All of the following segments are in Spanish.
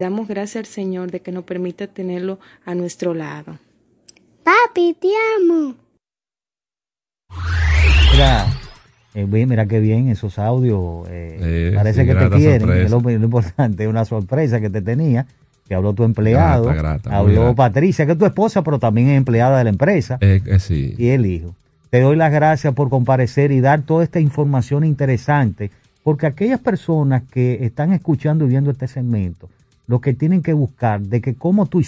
Damos gracias al Señor de que nos permita tenerlo a nuestro lado. Papi, te amo. Mira, eh, mira qué bien esos audios. Eh, parece que te quieren. Es lo, importante, es una sorpresa que te tenía. Que habló tu empleado, habló Patricia, que es tu esposa, pero también es empleada de la empresa. Eh, sí. Y el hijo. Te doy las gracias por comparecer y dar toda esta información interesante, porque aquellas personas que están escuchando y viendo este segmento, lo que tienen que buscar de que cómo tú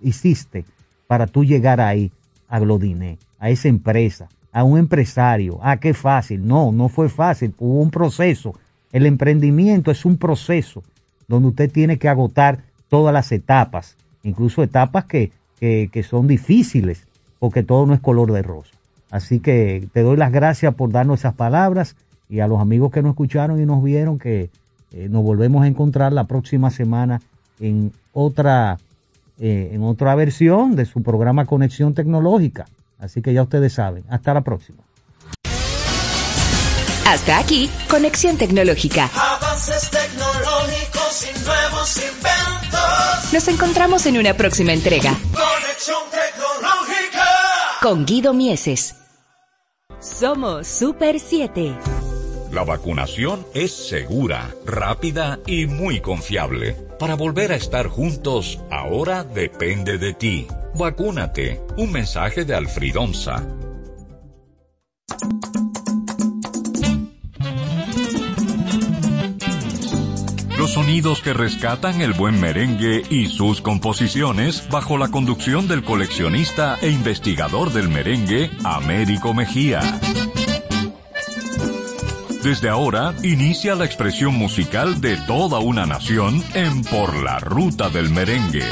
hiciste para tú llegar ahí, a Glodiné, a esa empresa, a un empresario. Ah, qué fácil. No, no fue fácil, hubo un proceso. El emprendimiento es un proceso donde usted tiene que agotar todas las etapas, incluso etapas que, que, son difíciles, porque todo no es color de rosa. Así que te doy las gracias por darnos esas palabras y a los amigos que nos escucharon y nos vieron que eh, nos volvemos a encontrar la próxima semana en otra, eh, en otra versión de su programa Conexión Tecnológica. Así que ya ustedes saben. Hasta la próxima. Hasta aquí, Conexión Tecnológica. Avances tecnológicos y nuevos inventos. Nos encontramos en una próxima entrega. Conexión Tecnológica. Con Guido Mieses. Somos Super 7. La vacunación es segura, rápida y muy confiable. Para volver a estar juntos, ahora depende de ti. Vacúnate. Un mensaje de Alfridonza. Los sonidos que rescatan el buen merengue y sus composiciones bajo la conducción del coleccionista e investigador del merengue, Américo Mejía. Desde ahora inicia la expresión musical de toda una nación en Por la Ruta del Merengue.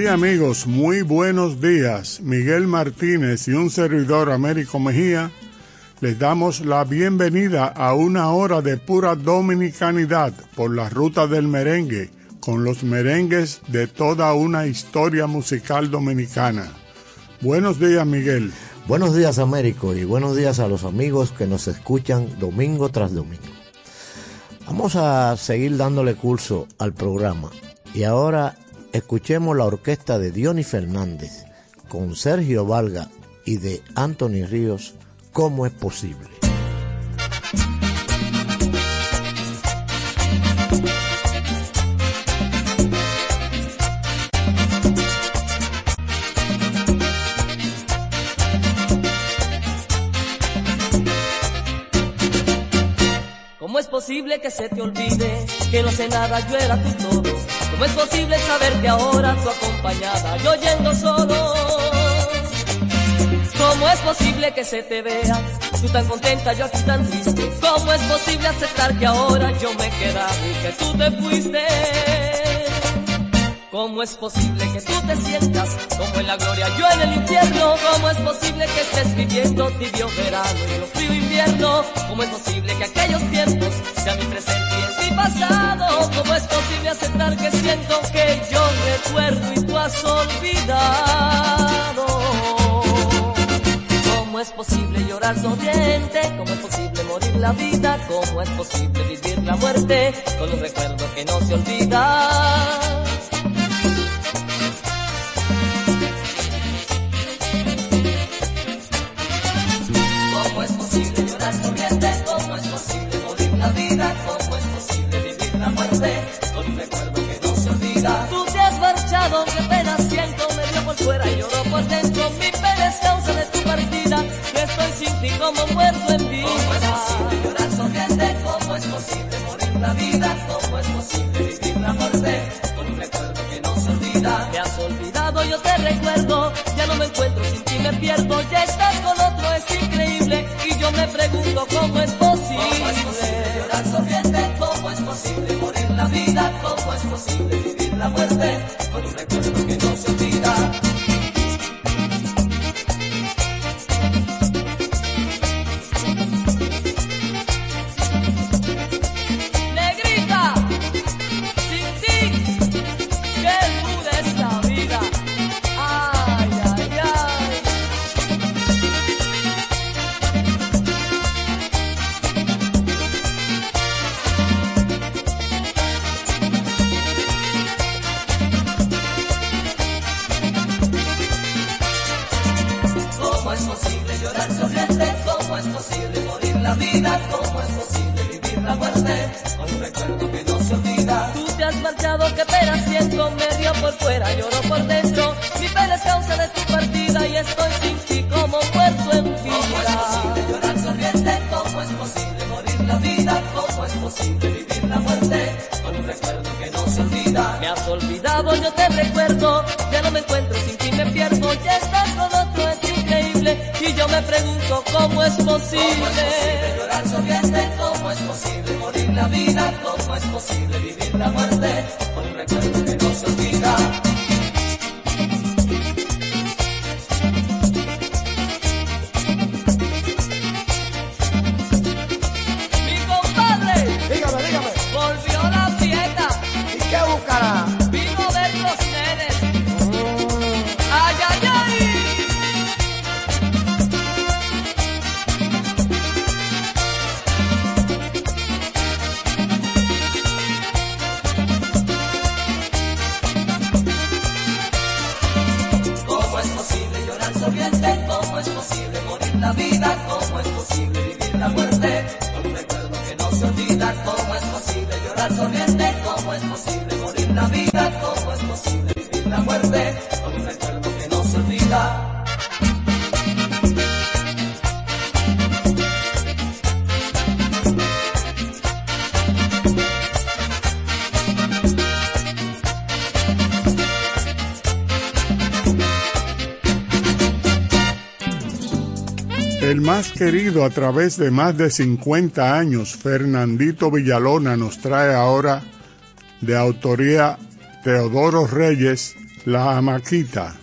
Sí, amigos, muy buenos días. Miguel Martínez y un servidor Américo Mejía les damos la bienvenida a una hora de pura dominicanidad por la ruta del merengue, con los merengues de toda una historia musical dominicana. Buenos días, Miguel. Buenos días, Américo, y buenos días a los amigos que nos escuchan domingo tras domingo. Vamos a seguir dándole curso al programa. Y ahora escuchemos la orquesta de Diony Fernández con Sergio Valga y de Anthony Ríos, ¿Cómo es posible? Posible? posible que se te olvide que no sé nada, yo era tu todo? ¿Cómo es posible saber que ahora tú acompañada, yo yendo solo? ¿Cómo es posible que se te vea tú tan contenta, yo aquí tan triste? ¿Cómo es posible aceptar que ahora yo me he quedado y que tú te fuiste? ¿Cómo es posible que tú te sientas como en la gloria, yo en el infierno? ¿Cómo es posible que estés viviendo tibio verano y lo frío invierno? ¿Cómo es posible que aquellos tiempos sean mi presente y es mi pasado? ¿Cómo es posible aceptar que siento que yo recuerdo y tú has olvidado? ¿Cómo es posible llorar sonriente? ¿Cómo es posible morir la vida? ¿Cómo es posible vivir la muerte con un recuerdo que no se olvida? Me dio por fuera y lloro por dentro. Mi pena es causa de tu partida, y estoy sin ti como muerto en vida. ¿Cómo es posible llorar sonriente? ¿Cómo es posible morir la vida? ¿Cómo es posible vivir la muerte con un recuerdo que no se olvida? Me has olvidado, yo te recuerdo, ya no me encuentro sin ti, me pierdo, ya estás a través de más de 50 años, Fernandito Villalona, nos trae ahora de autoría Teodoro Reyes, La Amaquita.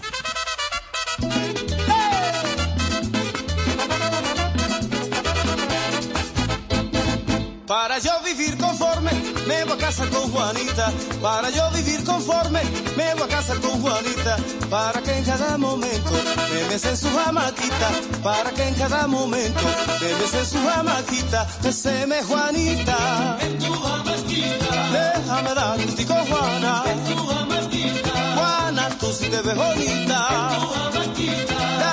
Me besen su jamaquita. Para que en cada momento me besen su jamaquita. Beseme Juanita. En tu jamaquita. Déjame dar gustico, Juana. En tu jamaquita. Juana, tú sí te ves bonita. En tu jamaquita.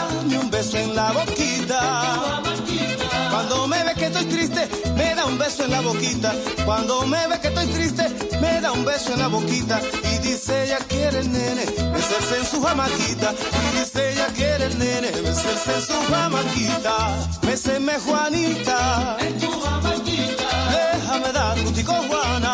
Beso en la boquita. Cuando me ve que estoy triste, me da un beso en la boquita. Cuando me ve que estoy triste, me da un beso en la boquita. Y dice ella quiere el nene, besarse en su jamaquita. Y dice ella quiere el nene, besarse en su jamaquita. Béseme Juanita. En tu jamaquita. déjame dar gustico Juana.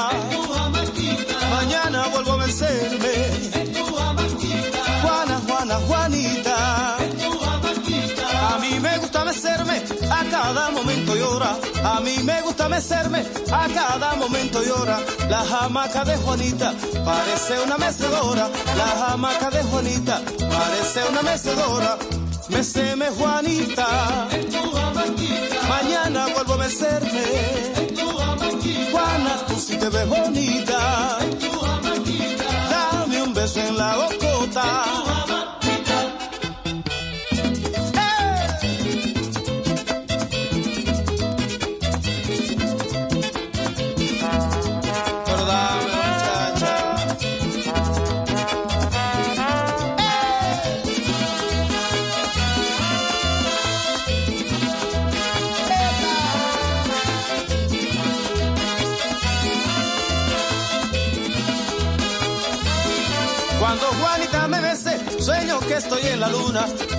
Momento y hora. A mí me gusta mecerme a cada momento y hora. La hamaca de Juanita parece una mecedora. La hamaca de Juanita parece una mecedora. Meceme Juanita. Mañana vuelvo a mecerme. Juana, tú sí te ves bonita. Dame un beso en la bocota.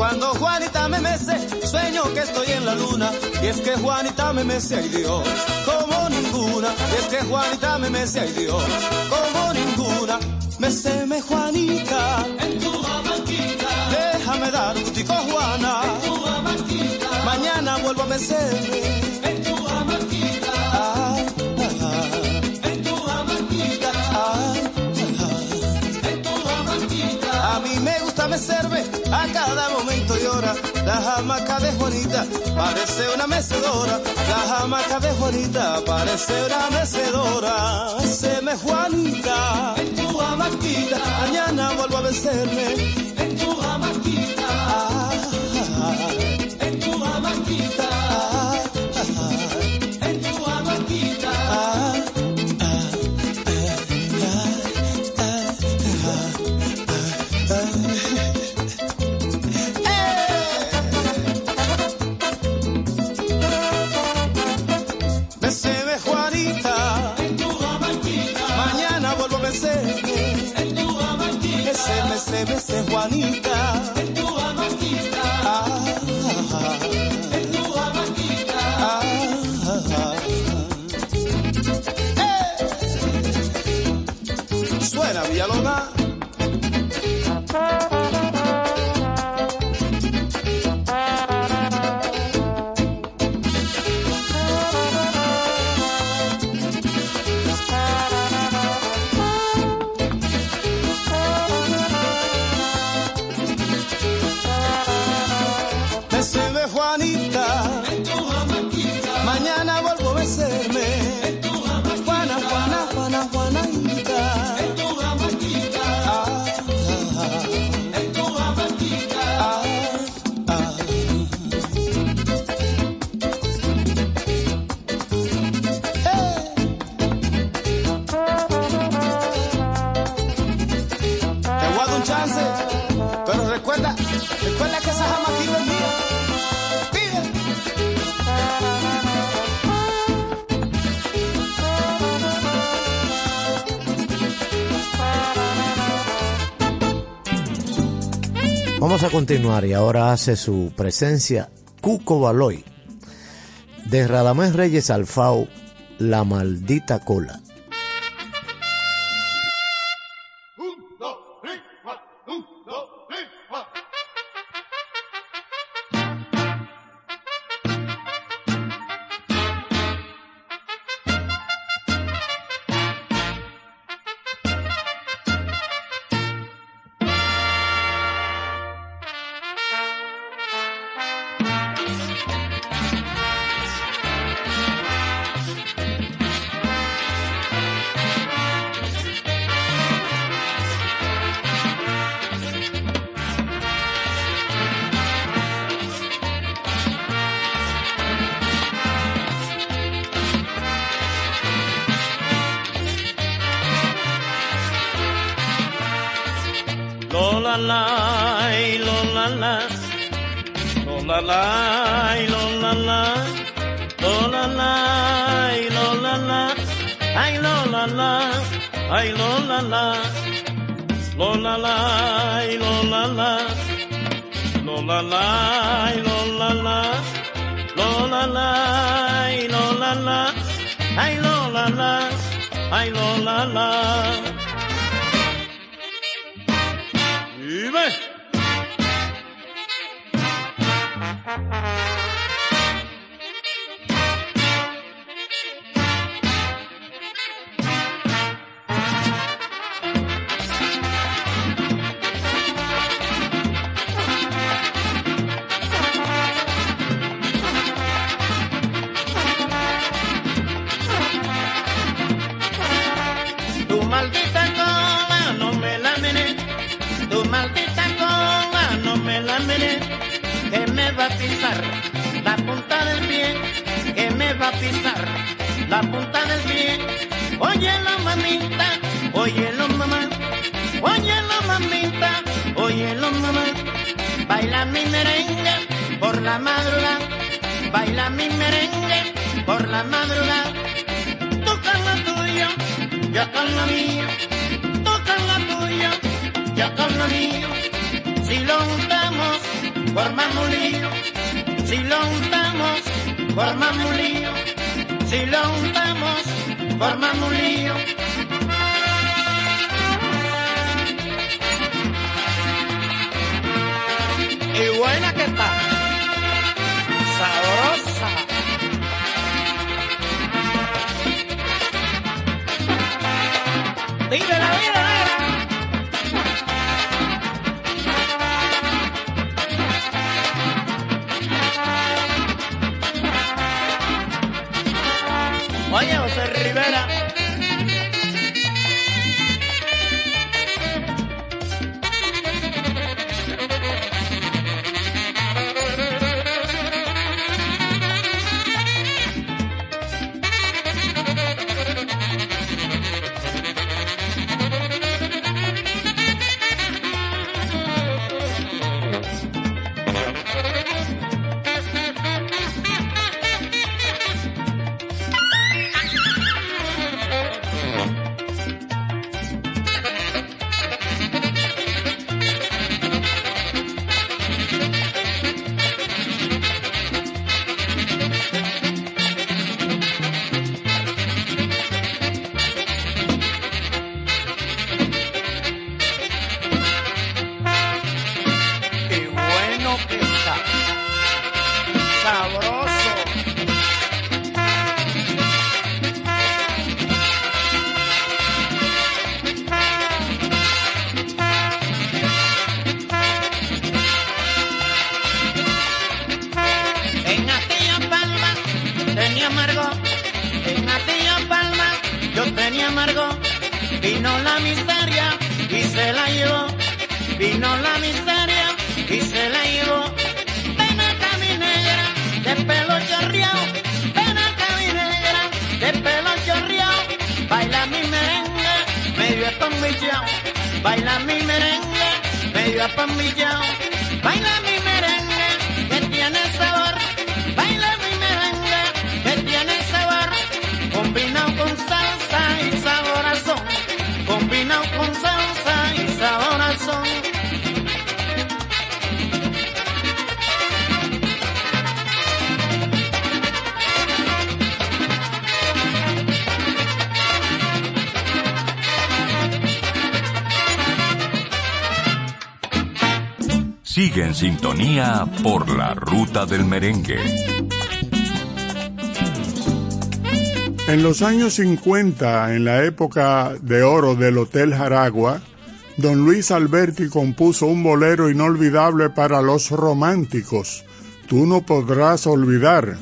Cuando Juanita me mece, sueño que estoy en la luna. Y es que Juanita me mece, ay Dios, como ninguna. Y es que Juanita me mece, ay Dios, como ninguna. Meceme Juanita, en tu amanquita. Déjame dar un gustico Juana, en tu amanquita. Mañana vuelvo a mecerme, en tu amanquita. Ay, ay, ay. En tu amanquita. Ay, a mí me gusta mecerme a cada. La hamaca de Juanita parece una mecedora. La hamaca de Juanita parece una mecedora. Se me Juanita en tu hamaquita. Mañana vuelvo a vencerme en tu hamaquita. Ah, en tu continuar y ahora hace su presencia Cuco Baloy de Radamés Reyes Alfao, La Maldita Cola. Lola la, lola la, lola la, lola la, lola la, lola la, ay lola la, ay lola la, lola la, lola la, lola la, lola la, lola la, lola la, ay lo la la, ay lo la la. Y ve. Pisar la punta del pie, que me va a pisar la punta del pie. Óyelo mamita, óyelo mamá, óyelo mamita, óyelo mamá, baila mi merengue por la madrugada, baila mi merengue por la madrugada. Tú con lo tuyo, yo con lo mío, tú con lo tuyo, yo con lo mío. Si lo juntamos, formamos un lío. Si lo juntamos, formamos un lío. Si lo juntamos, formamos un lío. Y buena que está, sabrosa. Vive la vida, con y. Sigue en sintonía por la ruta del merengue. En los años 50, en la época de oro del Hotel Jaragua, don Luis Alberti compuso un bolero inolvidable para los románticos. Tú no podrás olvidar.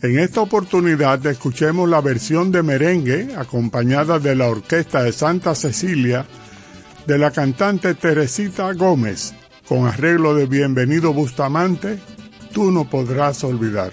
En esta oportunidad escuchemos la versión de merengue acompañada de la Orquesta de Santa Cecilia de la cantante Teresita Gómez con arreglo de Bienvenido Bustamante. Tú no podrás olvidar.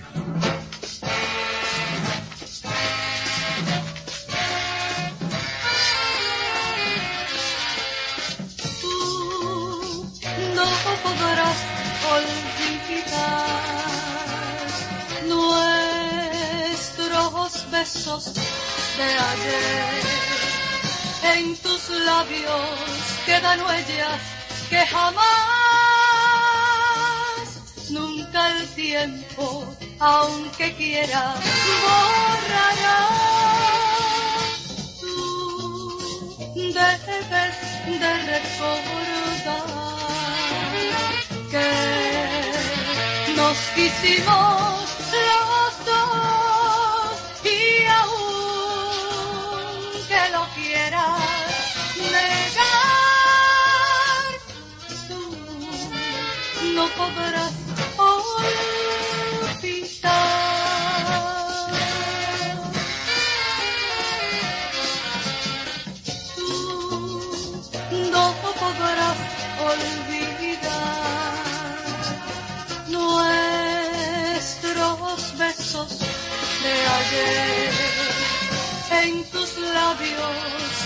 En tus labios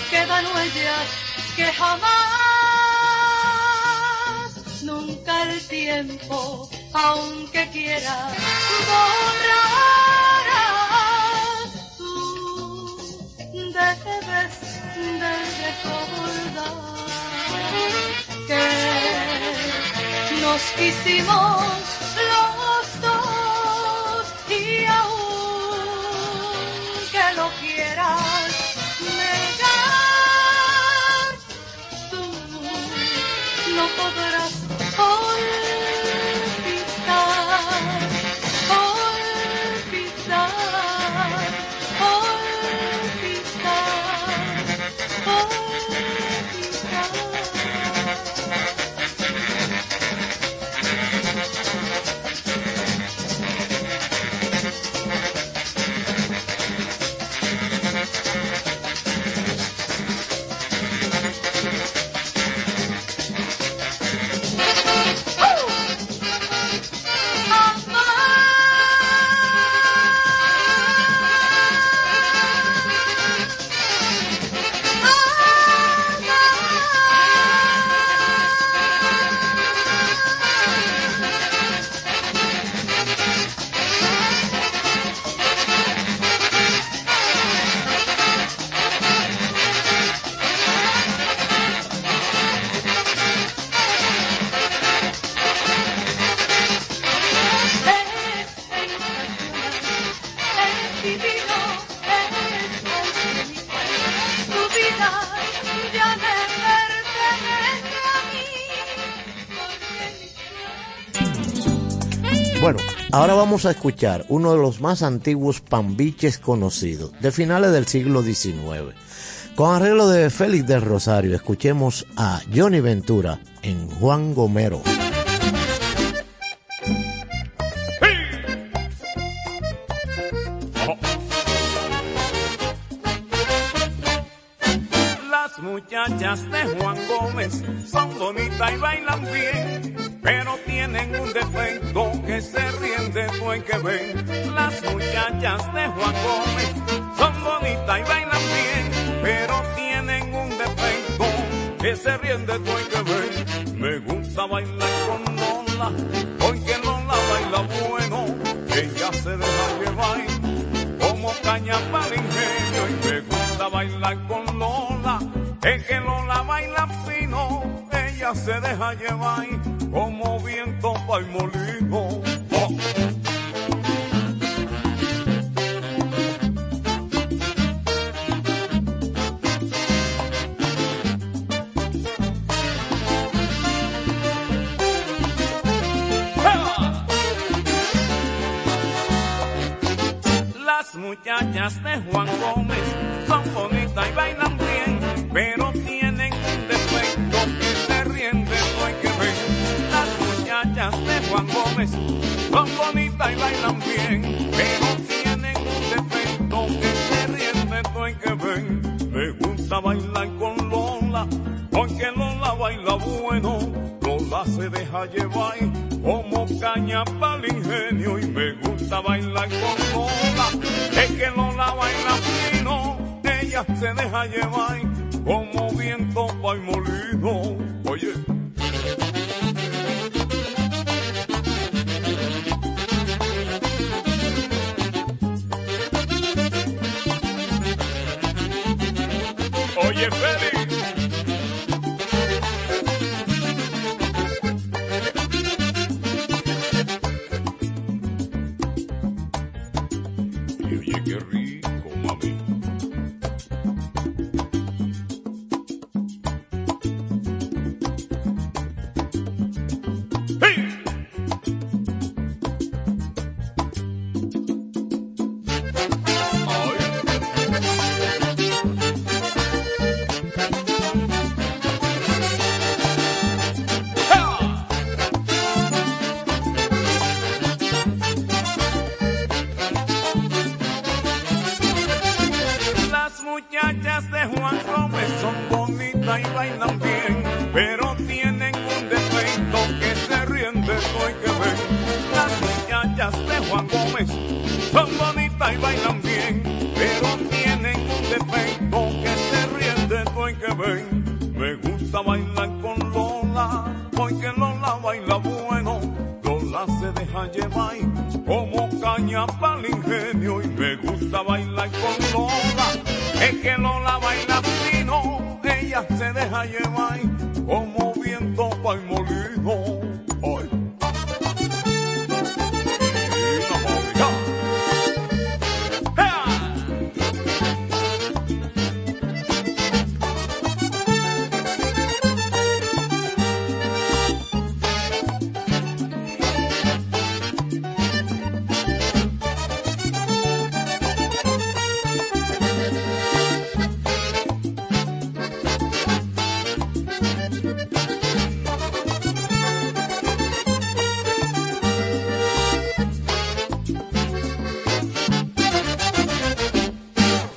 quedan huellas que jamás, nunca el tiempo, aunque quiera, borrará. Tú debes de recordar que nos quisimos no Bueno, ahora vamos a escuchar uno de los más antiguos pambiches conocidos, de finales del siglo XIX. Con arreglo de Félix del Rosario, escuchemos a Johnny Ventura en Juan Gomero. Las muchachas de Juan Gómez son bonitas y bailan que ven. Las muchachas de Juan Gómez son bonitas y bailan bien, pero tienen un defecto que se ríen de todo que ven. Me gusta bailar con Lola, porque Lola baila bueno, ella se deja llevar como caña para ingenio y me gusta bailar con Lola, es que Lola baila fino, ella se deja llevar como viento para el molino. Oye, Félix.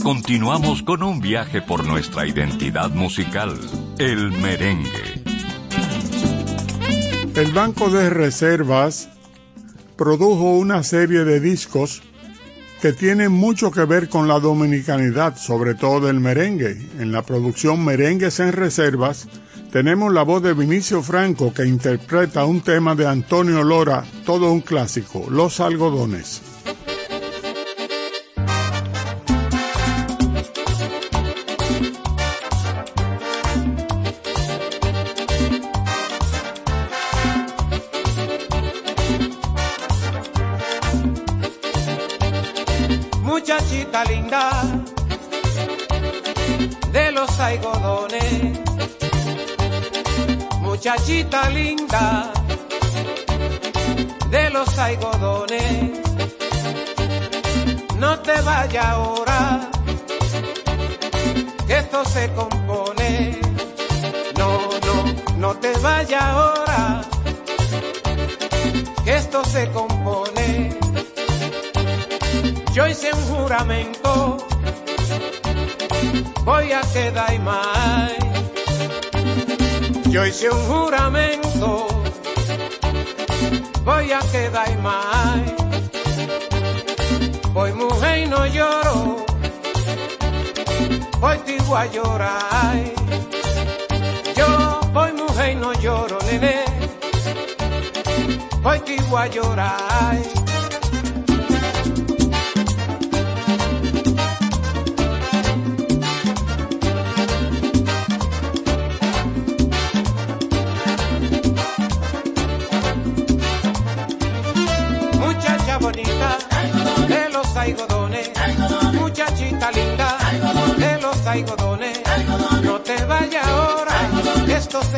Continuamos con un viaje por nuestra identidad musical, el merengue. El Banco de Reservas produjo una serie de discos que tienen mucho que ver con la dominicanidad, sobre todo el merengue. En la producción Merengues en Reservas tenemos la voz de Vinicio Franco que interpreta un tema de Antonio Lora, todo un clásico, Los algodones. Muchachita linda de los algodones, no te vaya ahora, que esto se compone, no, no, no te vaya ahora, que esto se compone. Yo hice un juramento, voy a quedar mal. Yo hice un juramento, voy a quedar mal. Voy mujer y no lloro, voy tigo a llorar. Yo voy mujer y no lloro, nene, voy tigo a llorar.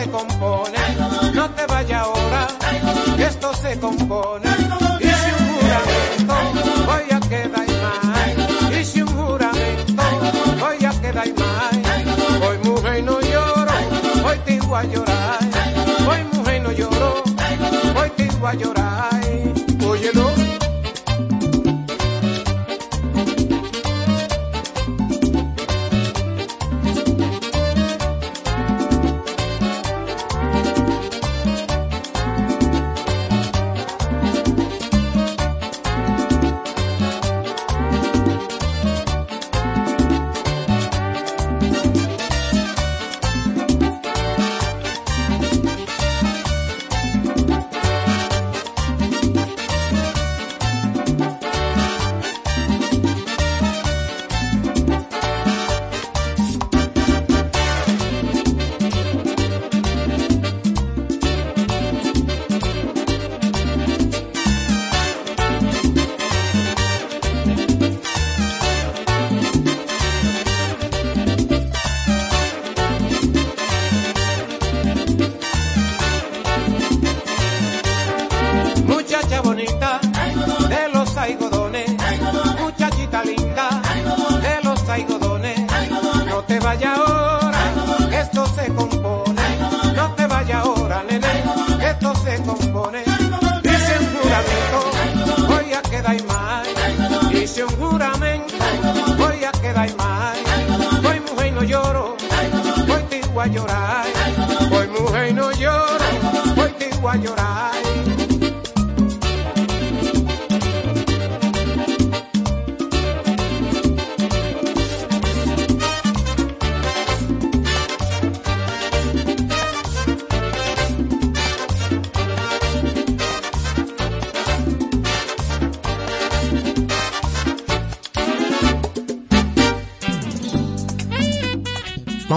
Que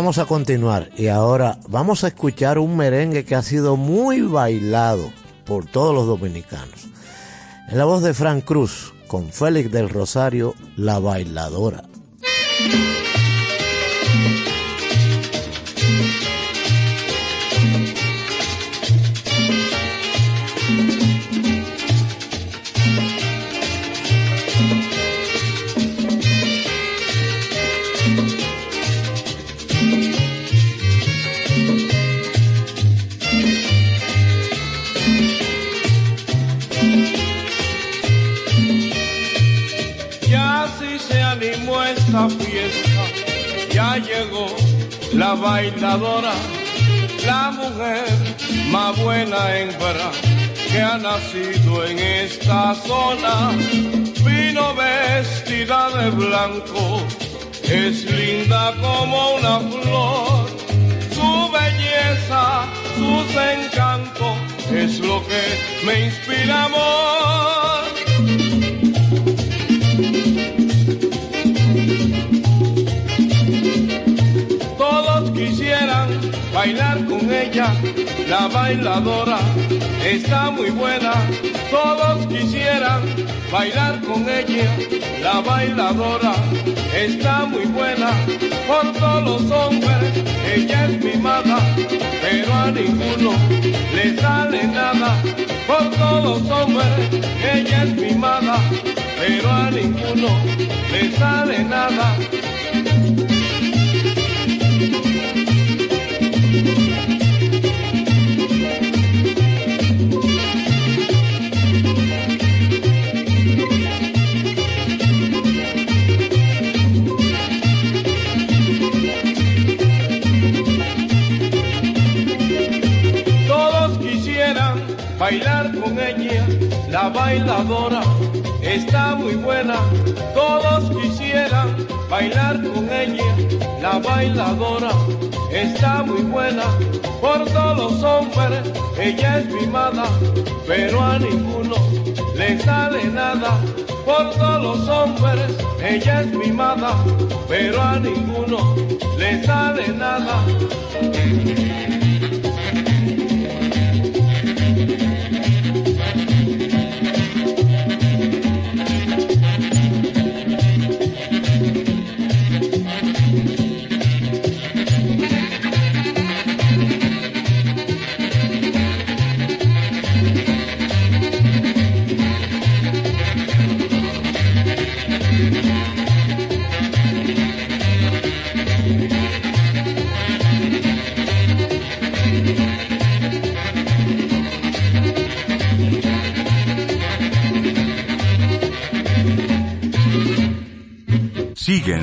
vamos a continuar y ahora vamos a escuchar un merengue que ha sido muy bailado por todos los dominicanos. En la voz de Frank Cruz, con Félix del Rosario, La Bailadora. Bailadora, la mujer más buena en verdad que ha nacido en esta zona. Vino vestida de blanco, es linda como una flor. Su belleza, sus encantos, es lo que me inspira amor. Bailar con ella, la bailadora está muy buena. Todos quisieran bailar con ella, la bailadora está muy buena. Por todos los hombres, ella es mimada, pero a ninguno le sale nada. Por todos los hombres, ella es mimada, pero a ninguno le sale nada. Todos quisieran bailar con ella, la bailadora está muy buena. Por todos los hombres, ella es mimada, pero a ninguno le sale nada. Por todos los hombres, ella es mimada, pero a ninguno le sale nada.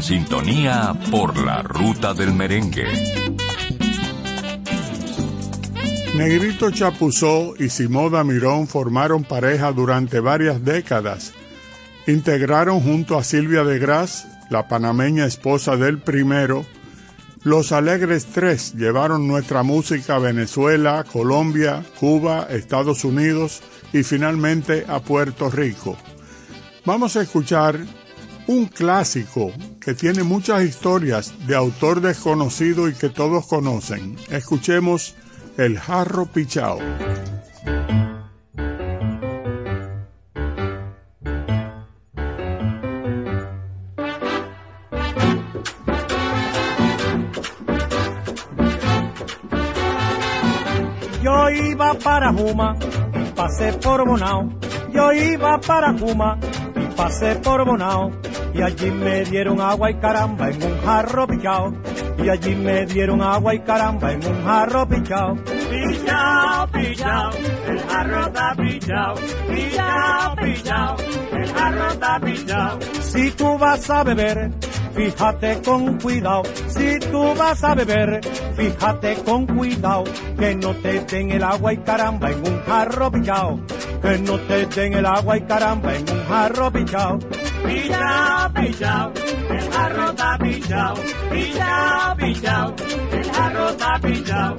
Sintonía por la ruta del merengue. Negrito Chapuzó y Simoda Mirón formaron pareja durante varias décadas. Integraron junto a Silvia de Gras, la panameña esposa del primero, los Alegres Tres llevaron nuestra música a Venezuela, Colombia, Cuba, Estados Unidos y finalmente a Puerto Rico. Vamos a escuchar un clásico que tiene muchas historias de autor desconocido y que todos conocen. Escuchemos El Jarro Pichao. Yo iba para Juma pasé por Bonao. Yo iba para Juma pasé por Bonao. Y allí me dieron agua y caramba en un jarro picao. Y allí me dieron agua y caramba en un jarro picao. Pichao, pichao, el jarro está pichao. Pichao, pichao, el jarro está pichao. Si tú vas a beber, fíjate con cuidado. Si tú vas a beber, fíjate con cuidado. Que no te den el agua y caramba en un jarro pichao. Que no te den el agua y caramba en un jarro pichao. Pichao, pichao, el jarro está pichao. Pichao, pichao, el jarro está pichao.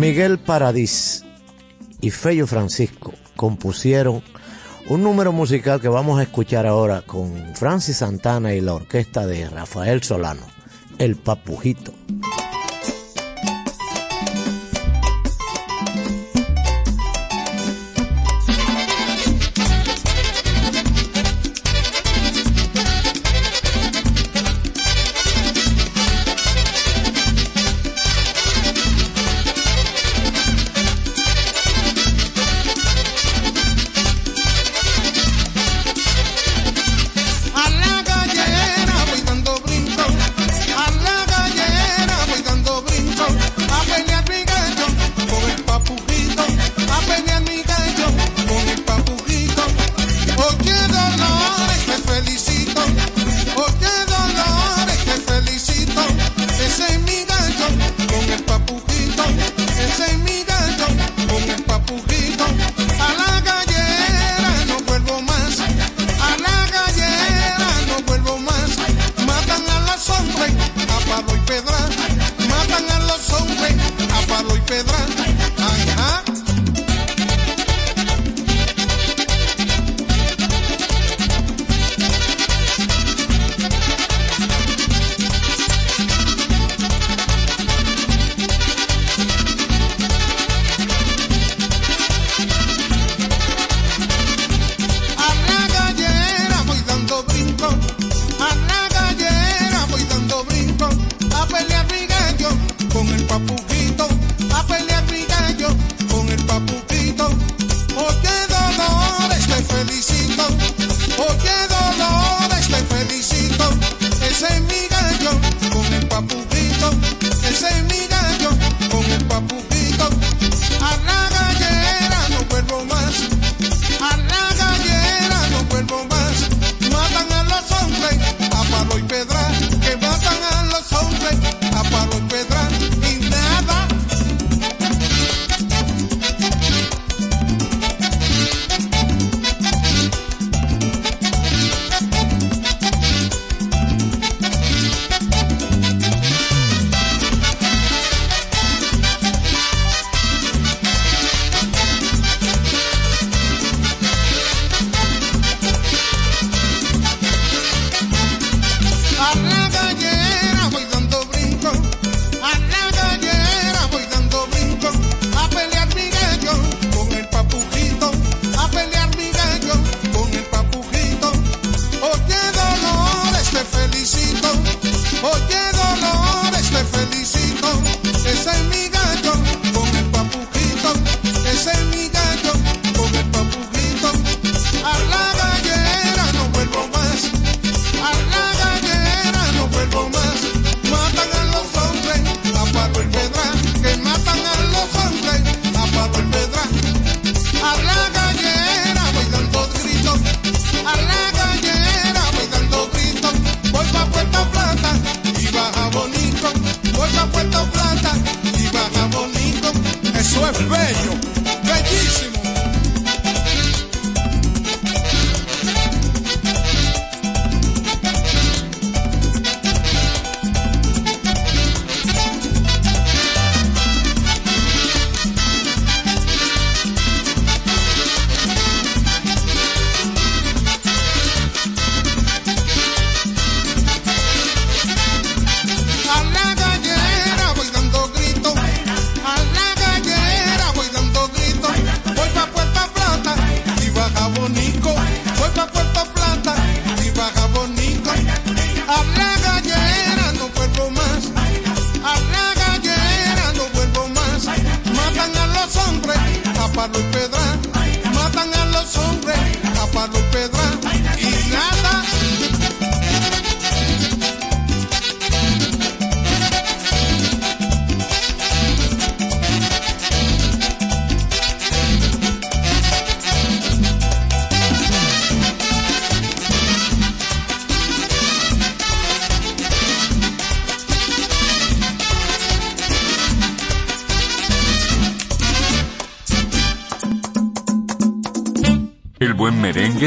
Miguel Paradis y Fello Francisco compusieron un número musical que vamos a escuchar ahora con Francis Santana y la orquesta de Rafael Solano, El Papujito.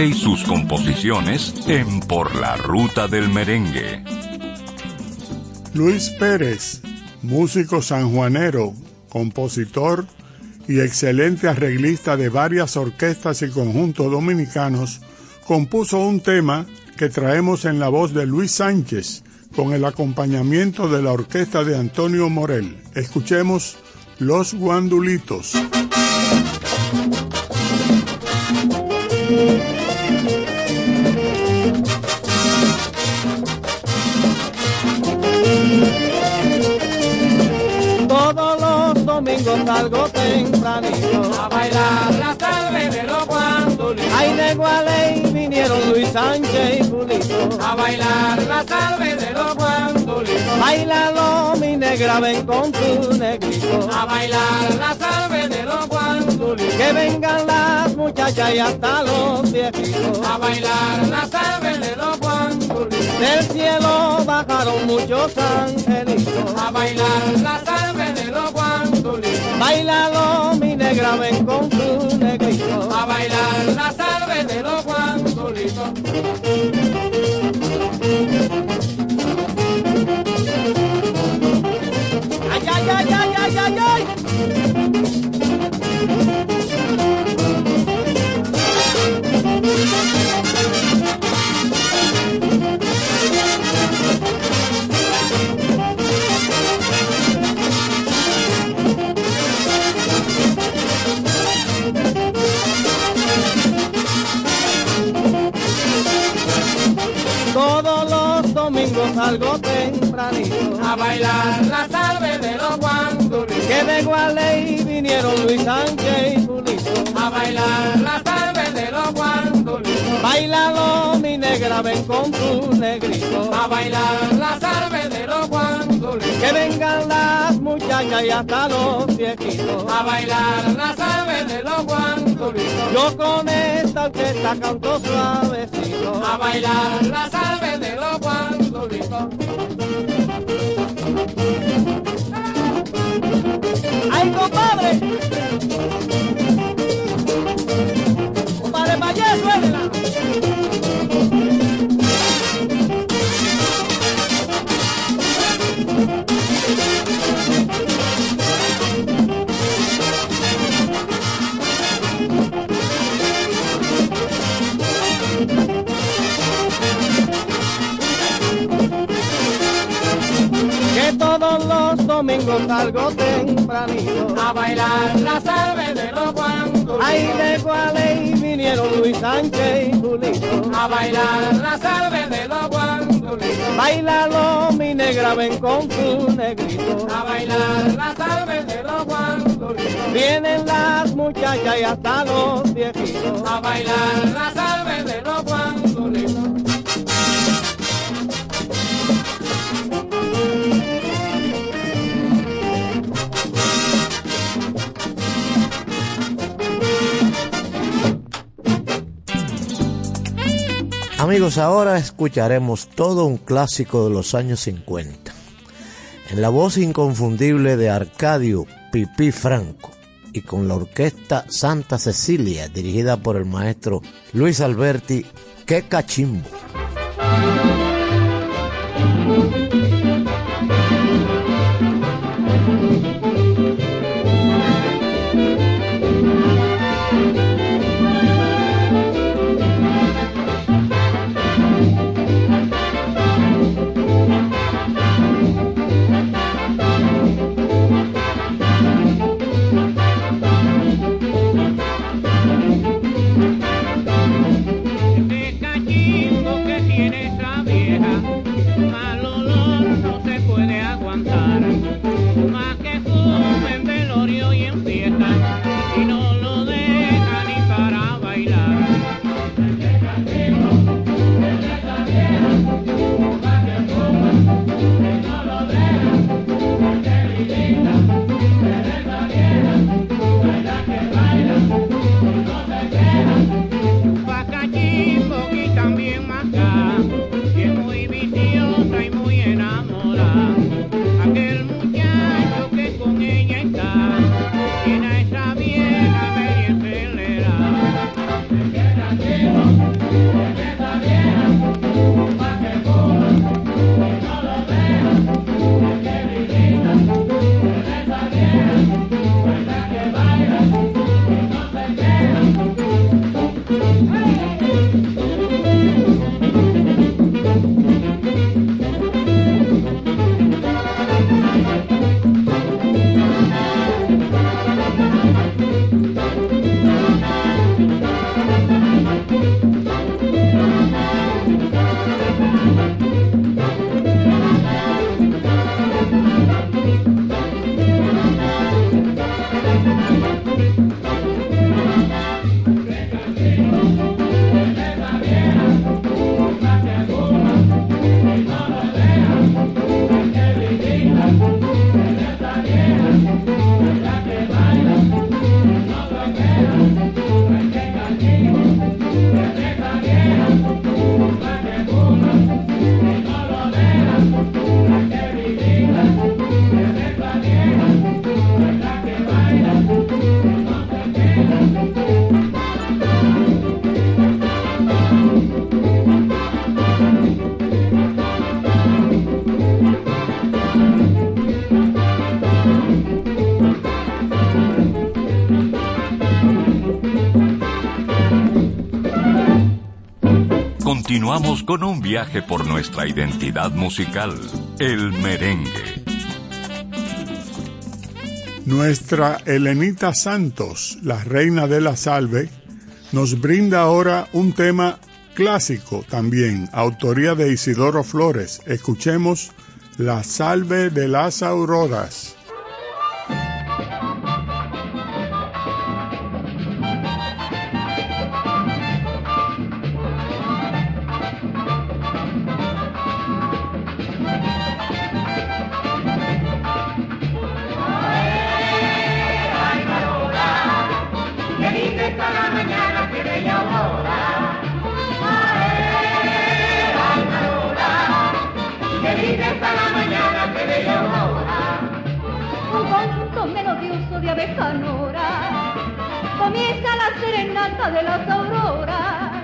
Y sus composiciones en Por la Ruta del Merengue. Luis Pérez, músico sanjuanero, compositor y excelente arreglista de varias orquestas y conjuntos dominicanos, compuso un tema que traemos en la voz de Luis Sánchez con el acompañamiento de la orquesta de Antonio Morel. Escuchemos Los Guandulitos. Salgo tempranito a bailar la salve de los guandulitos. Ay, de Gualey vinieron Luis Sánchez y Julito a bailar la salve de los guandulitos. Bailalo, mi negra, ven con tu negrito a bailar la salve de los guandulitos. Que vengan las muchachas y hasta los viejitos a bailar la salve de los guandulitos. Del cielo bajaron muchos angelitos a bailar la salve de los Bailalo, mi negra, ven con tu negrito a bailar la salve de los guandulitos. Salgo tempranito a bailar la salve de los guandulitos. Que de Gualey vinieron Luis Sánchez y Julito a bailar la salve de los. Bailalo, mi negra, ven con tu negrito a bailar la salve de los guandulitos. Que vengan las muchachas y hasta los viejitos a bailar la salve de los guandulitos. Yo con esta orquesta canto suavecito a bailar la salve de los guandulitos. ¡Ay! ¡Compadre, los domingos salgo tempranito a bailar la salve de los guandulitos. Ay, de vinieron Luis Sánchez y Julito a bailar la salve de los guandulitos. Bailalo, mi negra, ven con tu negrito a bailar la salve de los guandulitos. Vienen las muchachas y hasta los viejitos a bailar la salve de los guandulitos. Amigos, ahora escucharemos todo un clásico de los años 50. En la voz inconfundible de Arcadio Pipí Franco y con la orquesta Santa Cecilia dirigida por el maestro Luis Alberti, ¡qué cachimbo! Continuamos con un viaje por nuestra identidad musical, el merengue. Nuestra Elenita Santos, la reina de la salve, nos brinda ahora un tema clásico también, autoría de Isidoro Flores. Escuchemos La salve de las auroras. De comienza la serenata de las auroras.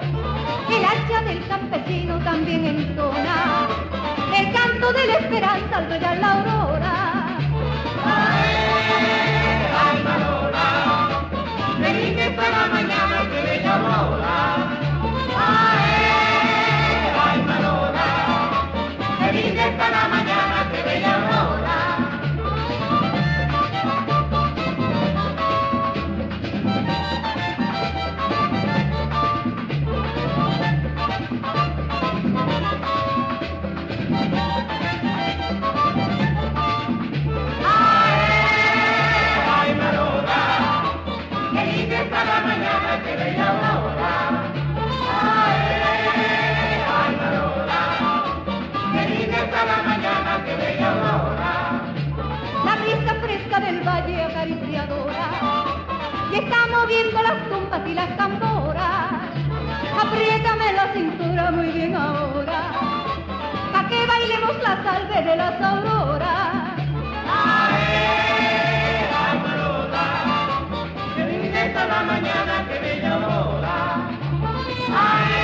El hacha del campesino también entona el canto de la esperanza al brillar la aurora. Qué linda está la mañana, qué bella aurora. Ay, ay, Marola. Qué linda está la mañana, moviendo las tumbas y las tamboras. Apriétame la cintura muy bien ahora, pa' que bailemos la salve de las auroras. Ay, Marola, qué linda está la mañana, qué bella aurora. Ay,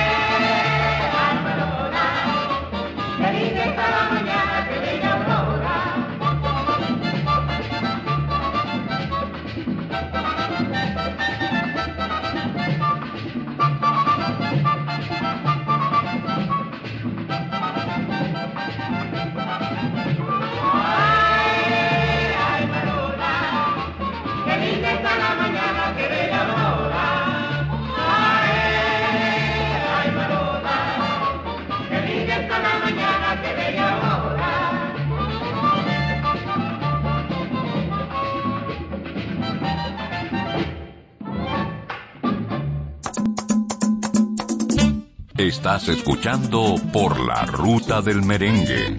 Estás escuchando por la ruta del merengue.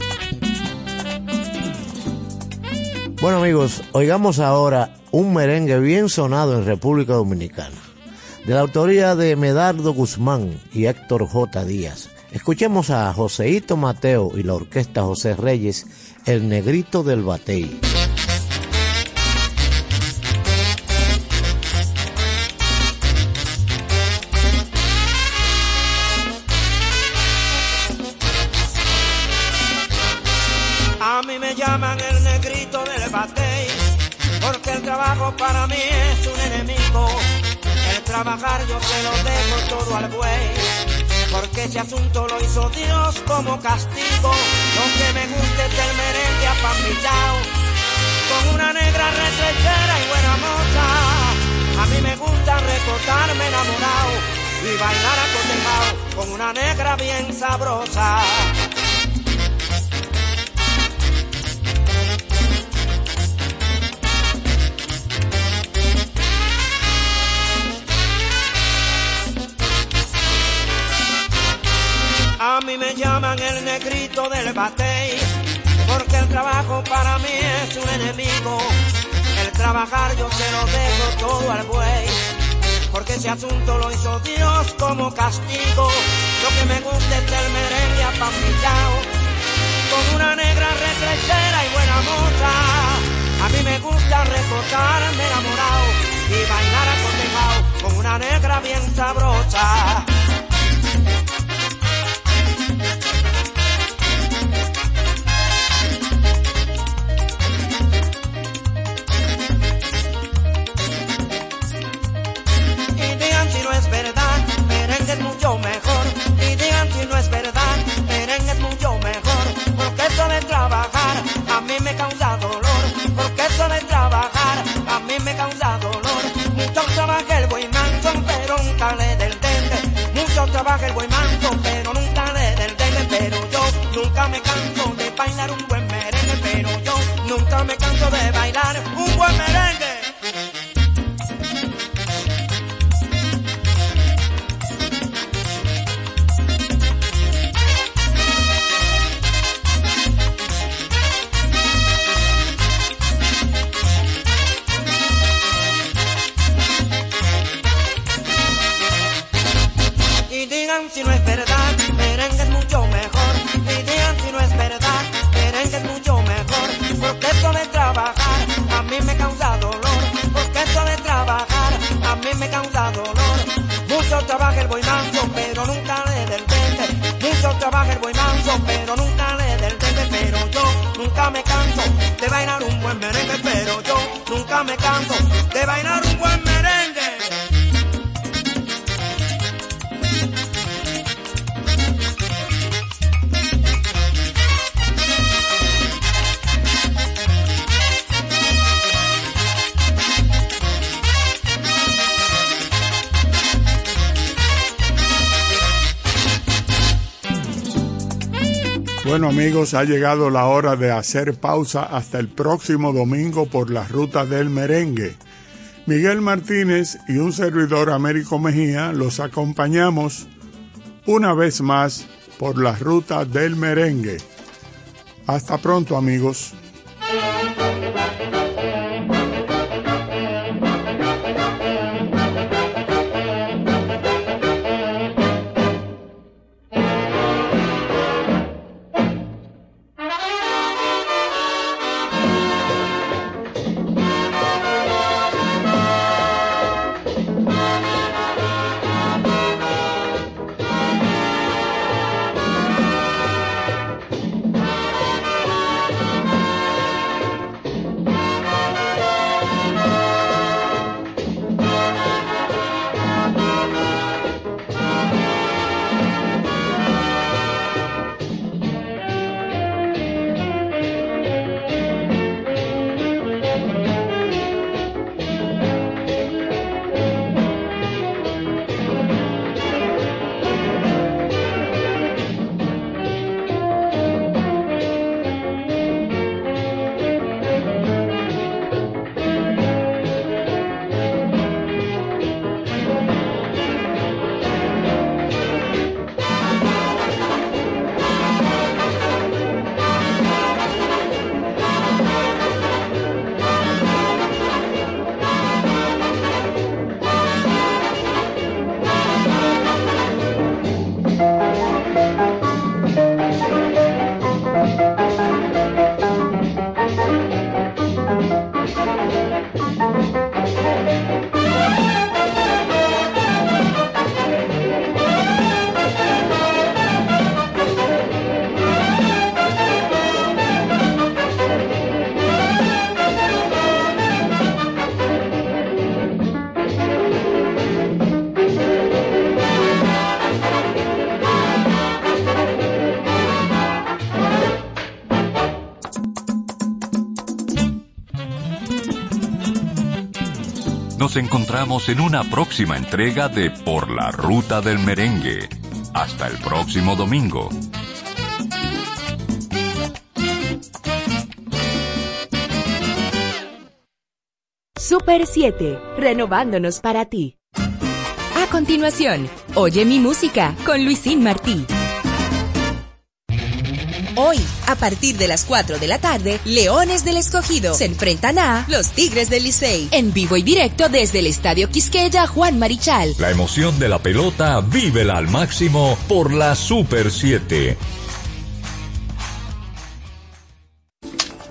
Bueno amigos, oigamos ahora un merengue bien sonado en República Dominicana, de la autoría de Medardo Guzmán y Héctor J. Díaz. Escuchemos a Joseito Mateo y la orquesta José Reyes, El Negrito del Batey. Ha llegado la hora de hacer pausa hasta el próximo domingo por la ruta del merengue. Miguel Martínez y un servidor Américo Mejía los acompañamos una vez más por la ruta del merengue. Hasta pronto amigos. Nos encontramos en una próxima entrega de Por la Ruta del Merengue. Hasta el próximo domingo. Super 7, renovándonos para ti. A continuación, Oye mi música con Luisín Martí. Hoy, a partir de las 4 de la tarde, Leones del Escogido se enfrentan a los Tigres del Licey en vivo y directo desde el Estadio Quisqueya Juan Marichal. La emoción de la pelota vívela al máximo por la Super 7.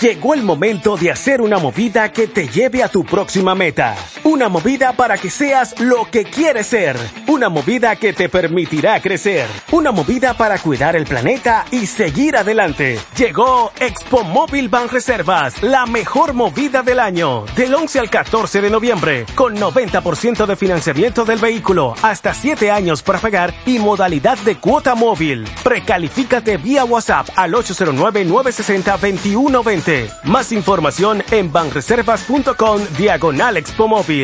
Llegó el momento de hacer una movida que te lleve a tu próxima meta. Una movida para que seas lo que quieres ser. Una movida que te permitirá crecer. Una movida para cuidar el planeta y seguir adelante. Llegó Expo Móvil Ban Reservas, la mejor movida del año. Del 11 al 14 de noviembre, con 90% de financiamiento del vehículo, hasta 7 años para pagar y modalidad de cuota móvil. Precalifícate vía WhatsApp al 809-960-2120. Más información en banreservas.com diagonal Expo Móvil.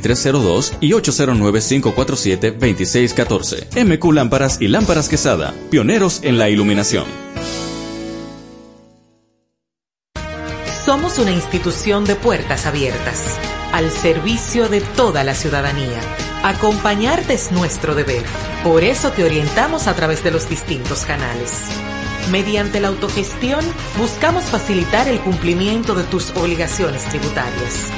809-687-2302 y 809-547-2614. MQ Lámparas y Lámparas Quesada, pioneros en la iluminación. Somos una institución de puertas abiertas, al servicio de toda la ciudadanía. Acompañarte es nuestro deber. Por eso te orientamos a través de los distintos canales. Mediante la autogestión, buscamos facilitar el cumplimiento de tus obligaciones tributarias.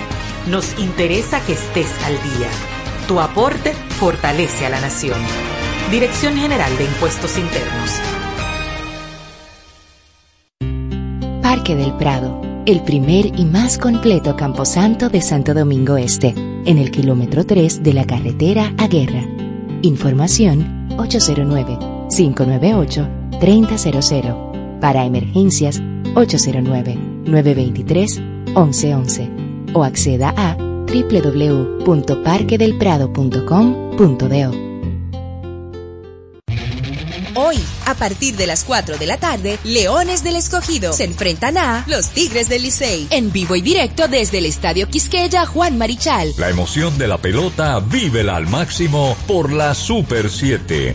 Nos interesa que estés al día. Tu aporte fortalece a la nación. Dirección General de Impuestos Internos. Parque del Prado, el primer y más completo camposanto de Santo Domingo Este, en el kilómetro 3 de la carretera a Guerra. Información 809-598-3000. Para emergencias 809-923-1111 o acceda a www.parquedelprado.com.do. Hoy, a partir de las 4 de la tarde, Leones del Escogido se enfrentan a los Tigres del Licey. En vivo y directo desde el Estadio Quisqueya Juan Marichal. La emoción de la pelota vívela al máximo por la Super 7.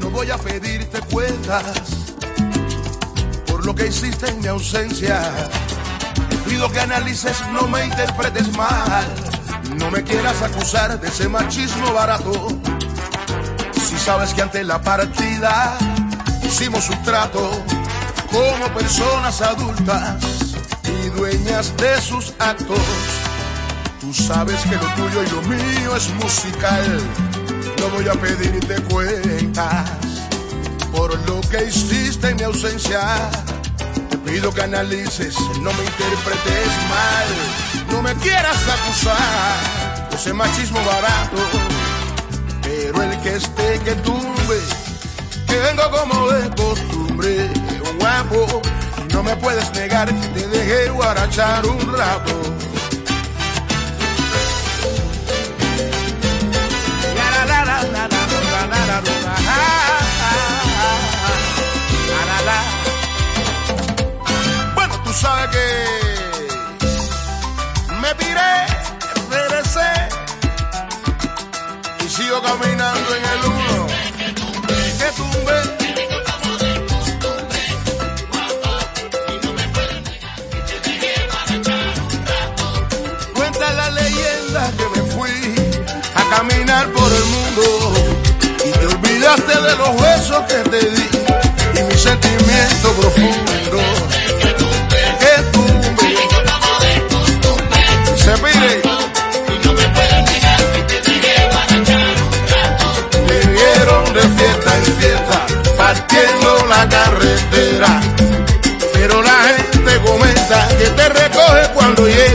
No voy a pedirte cuentas por lo que hiciste en mi ausencia. Te pido que analices, no me interpretes mal. No me quieras acusar de ese machismo barato. Si sabes que ante la partida hicimos un trato como personas adultas y dueñas de sus actos. Tú sabes que lo tuyo y lo mío es musical. No voy a pedirte cuentas por lo que hiciste en mi ausencia. Te pido que analices, no me interpretes mal. No me quieras acusar de ese machismo barato. Pero el que esté que tumbe, que vengo como de costumbre, guapo. No me puedes negar te dejé guarachar un rato. Bueno, tú sabes que me piré, regresé y sigo caminando en el uno. Que tumbé. Cuenta la leyenda que me fui a caminar por te de los besos que te di y mi sentimiento profundo. Que tumbe se pide. Vivieron de fiesta en fiesta partiendo la carretera. Pero la gente comenta que te recoge cuando llega